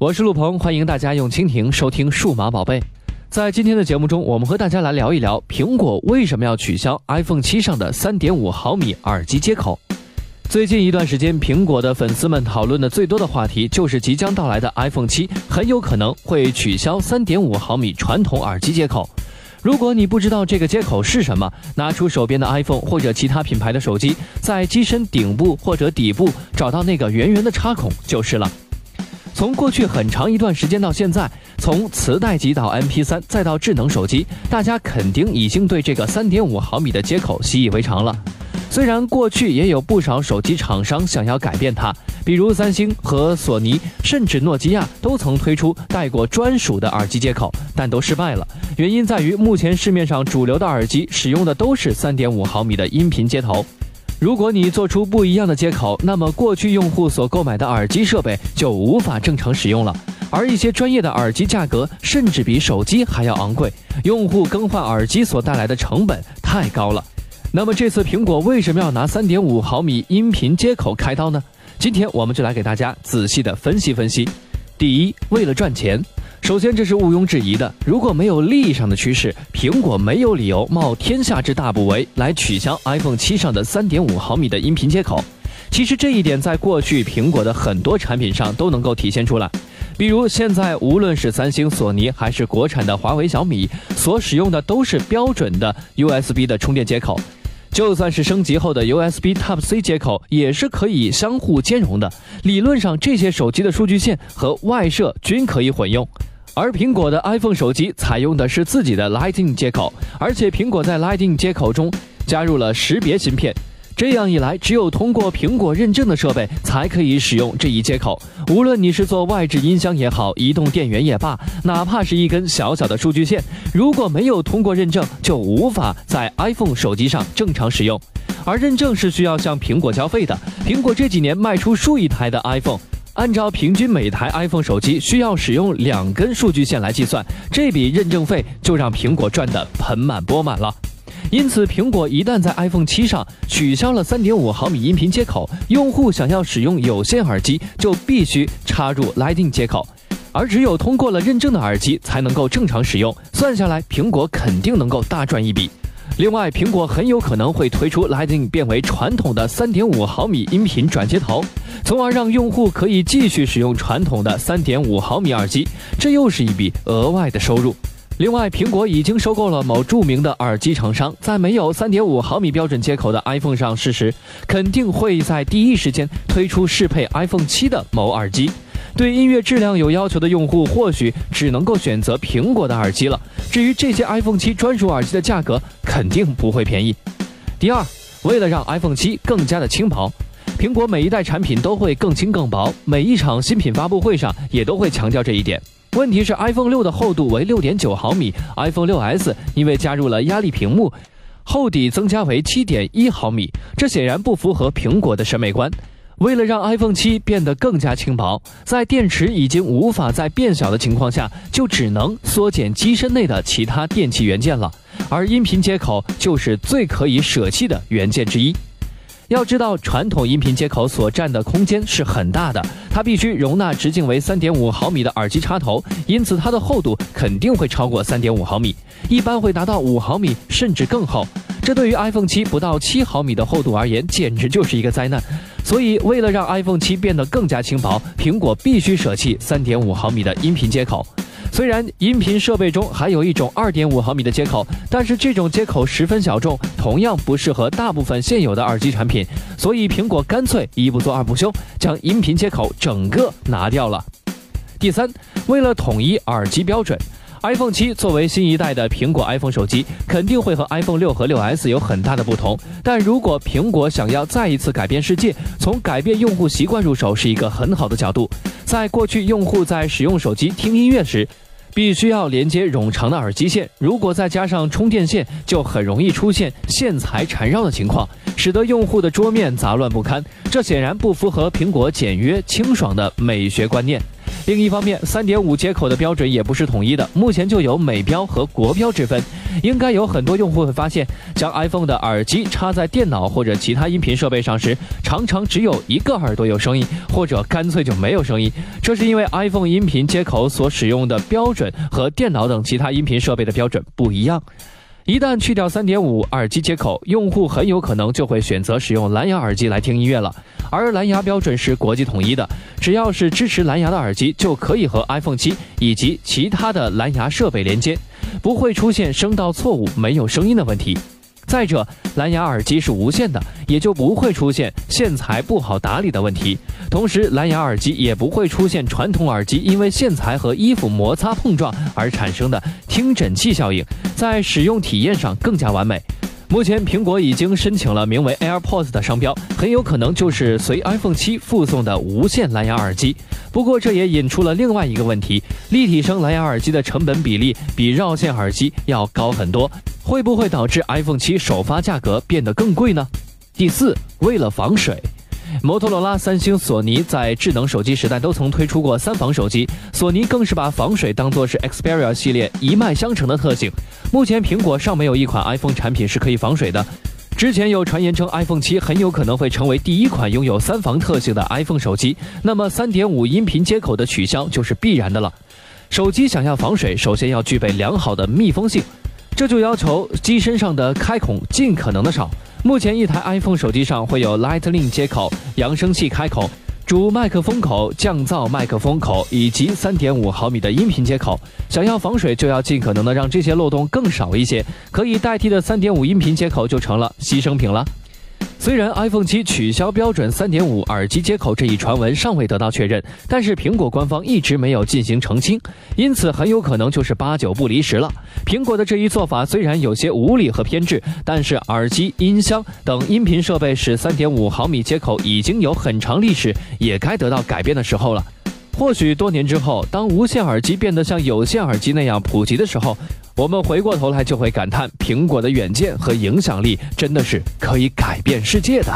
我是陆鹏，欢迎大家用蜻蜓收听《数码宝贝》。在今天的节目中，我们和大家来聊一聊苹果为什么要取消 iPhone 七上的3.5毫米耳机接口。最近一段时间，苹果的粉丝们讨论的最多的话题就是即将到来的 iPhone 七很有可能会取消3.5毫米传统耳机接口。如果你不知道这个接口是什么，拿出手边的 iPhone 或者其他品牌的手机，在机身顶部或者底部找到那个圆圆的插孔就是了。从过去很长一段时间到现在，从磁带机到 MP3 再到智能手机，大家肯定已经对这个3.5毫米的接口习以为常了。虽然过去也有不少手机厂商想要改变它，比如三星和索尼，甚至诺基亚都曾推出带过专属的耳机接口，但都失败了。原因在于目前市面上主流的耳机使用的都是3.5毫米的音频接头。如果你做出不一样的接口，那么过去用户所购买的耳机设备就无法正常使用了。而一些专业的耳机价格甚至比手机还要昂贵，用户更换耳机所带来的成本太高了。那么这次苹果为什么要拿3.5毫米音频接口开刀呢？今天我们就来给大家仔细的分析分析。第一，为了赚钱。首先，这是毋庸置疑的。如果没有利益上的趋势，苹果没有理由冒天下之大不韪来取消 iPhone 七上的3.5毫米的音频接口。其实这一点在过去苹果的很多产品上都能够体现出来。比如现在无论是三星、索尼还是国产的华为、小米，所使用的都是标准的 USB 的充电接口。就算是升级后的 USB Type C 接口，也是可以相互兼容的。理论上，这些手机的数据线和外设均可以混用。而苹果的 iPhone 手机采用的是自己的 Lightning 接口，而且苹果在 Lightning 接口中加入了识别芯片。这样一来，只有通过苹果认证的设备才可以使用这一接口。无论你是做外置音箱也好，移动电源也罢，哪怕是一根小小的数据线，如果没有通过认证，就无法在 iPhone 手机上正常使用。而认证是需要向苹果交费的。苹果这几年卖出数亿台的 iPhone，按照平均每台 iPhone 手机需要使用两根数据线来计算，这笔认证费就让苹果赚得盆满钵满了。因此，苹果一旦在 iPhone 七上取消了3.5毫米音频接口，用户想要使用有线耳机就必须插入 Lightning 接口，而只有通过了认证的耳机才能够正常使用。算下来，苹果肯定能够大赚一笔。另外，苹果很有可能会推出 Lightning 变为传统的3.5毫米音频转接头，从而让用户可以继续使用传统的3.5毫米耳机，这又是一笔额外的收入。另外，苹果已经收购了某著名的耳机厂商，在没有3.5毫米标准接口的 iPhone 上试时，肯定会在第一时间推出适配 iPhone 七的某耳机。对音乐质量有要求的用户，或许只能够选择苹果的耳机了。至于这些 iPhone 七专属耳机的价格，肯定不会便宜。第二，为了让 iPhone 七更加的轻薄，苹果每一代产品都会更轻更薄，每一场新品发布会上也都会强调这一点。问题是，iPhone 六的厚度为六点九毫米，iPhone 六 S 因为加入了压力屏幕，厚底增加为七点一毫米，这显然不符合苹果的审美观。为了让 iPhone 七变得更加轻薄，在电池已经无法再变小的情况下，就只能缩减机身内的其他电器元件了，而音频接口就是最可以舍弃的元件之一。要知道，传统音频接口所占的空间是很大的，它必须容纳直径为三点五毫米的耳机插头，因此它的厚度肯定会超过三点五毫米，一般会达到五毫米甚至更厚。这对于 iPhone 七不到七毫米的厚度而言，简直就是一个灾难。所以，为了让 iPhone 七变得更加轻薄，苹果必须舍弃三点五毫米的音频接口。虽然音频设备中还有一种二点五毫米的接口，但是这种接口十分小众，同样不适合大部分现有的耳机产品，所以苹果干脆一不做二不休，将音频接口整个拿掉了。第三，为了统一耳机标准，iPhone 七作为新一代的苹果 iPhone 手机，肯定会和 iPhone 六和六 S 有很大的不同。但如果苹果想要再一次改变世界，从改变用户习惯入手是一个很好的角度。在过去，用户在使用手机听音乐时，必须要连接冗长的耳机线，如果再加上充电线，就很容易出现线材缠绕的情况，使得用户的桌面杂乱不堪。这显然不符合苹果简约清爽的美学观念。另一方面，三点五接口的标准也不是统一的，目前就有美标和国标之分。应该有很多用户会发现，将 iPhone 的耳机插在电脑或者其他音频设备上时，常常只有一个耳朵有声音，或者干脆就没有声音。这是因为 iPhone 音频接口所使用的标准和电脑等其他音频设备的标准不一样。一旦去掉三点五耳机接口，用户很有可能就会选择使用蓝牙耳机来听音乐了。而蓝牙标准是国际统一的，只要是支持蓝牙的耳机，就可以和 iPhone 七以及其他的蓝牙设备连接，不会出现声道错误、没有声音的问题。再者，蓝牙耳机是无线的，也就不会出现线材不好打理的问题。同时，蓝牙耳机也不会出现传统耳机因为线材和衣服摩擦碰撞而产生的听诊器效应，在使用体验上更加完美。目前，苹果已经申请了名为 AirPods 的商标，很有可能就是随 iPhone 七附送的无线蓝牙耳机。不过，这也引出了另外一个问题：立体声蓝牙耳机的成本比例比绕线耳机要高很多，会不会导致 iPhone 七首发价格变得更贵呢？第四，为了防水。摩托罗拉、三星、索尼在智能手机时代都曾推出过三防手机，索尼更是把防水当作是 Xperia 系列一脉相承的特性。目前苹果尚没有一款 iPhone 产品是可以防水的。之前有传言称 iPhone 七很有可能会成为第一款拥有三防特性的 iPhone 手机，那么3.5音频接口的取消就是必然的了。手机想要防水，首先要具备良好的密封性，这就要求机身上的开孔尽可能的少。目前一台 iPhone 手机上会有 Lightning 接口、扬声器开口、主麦克风口、降噪麦克风口以及3.5毫米的音频接口。想要防水，就要尽可能的让这些漏洞更少一些，可以代替的3.5音频接口就成了牺牲品了。虽然 iPhone 七取消标准3.5耳机接口这一传闻尚未得到确认，但是苹果官方一直没有进行澄清，因此很有可能就是八九不离十了。苹果的这一做法虽然有些无理和偏执，但是耳机、音箱等音频设备使3.5毫米接口已经有很长历史，也该得到改变的时候了。或许多年之后，当无线耳机变得像有线耳机那样普及的时候，我们回过头来就会感叹，苹果的远见和影响力真的是可以改变世界的。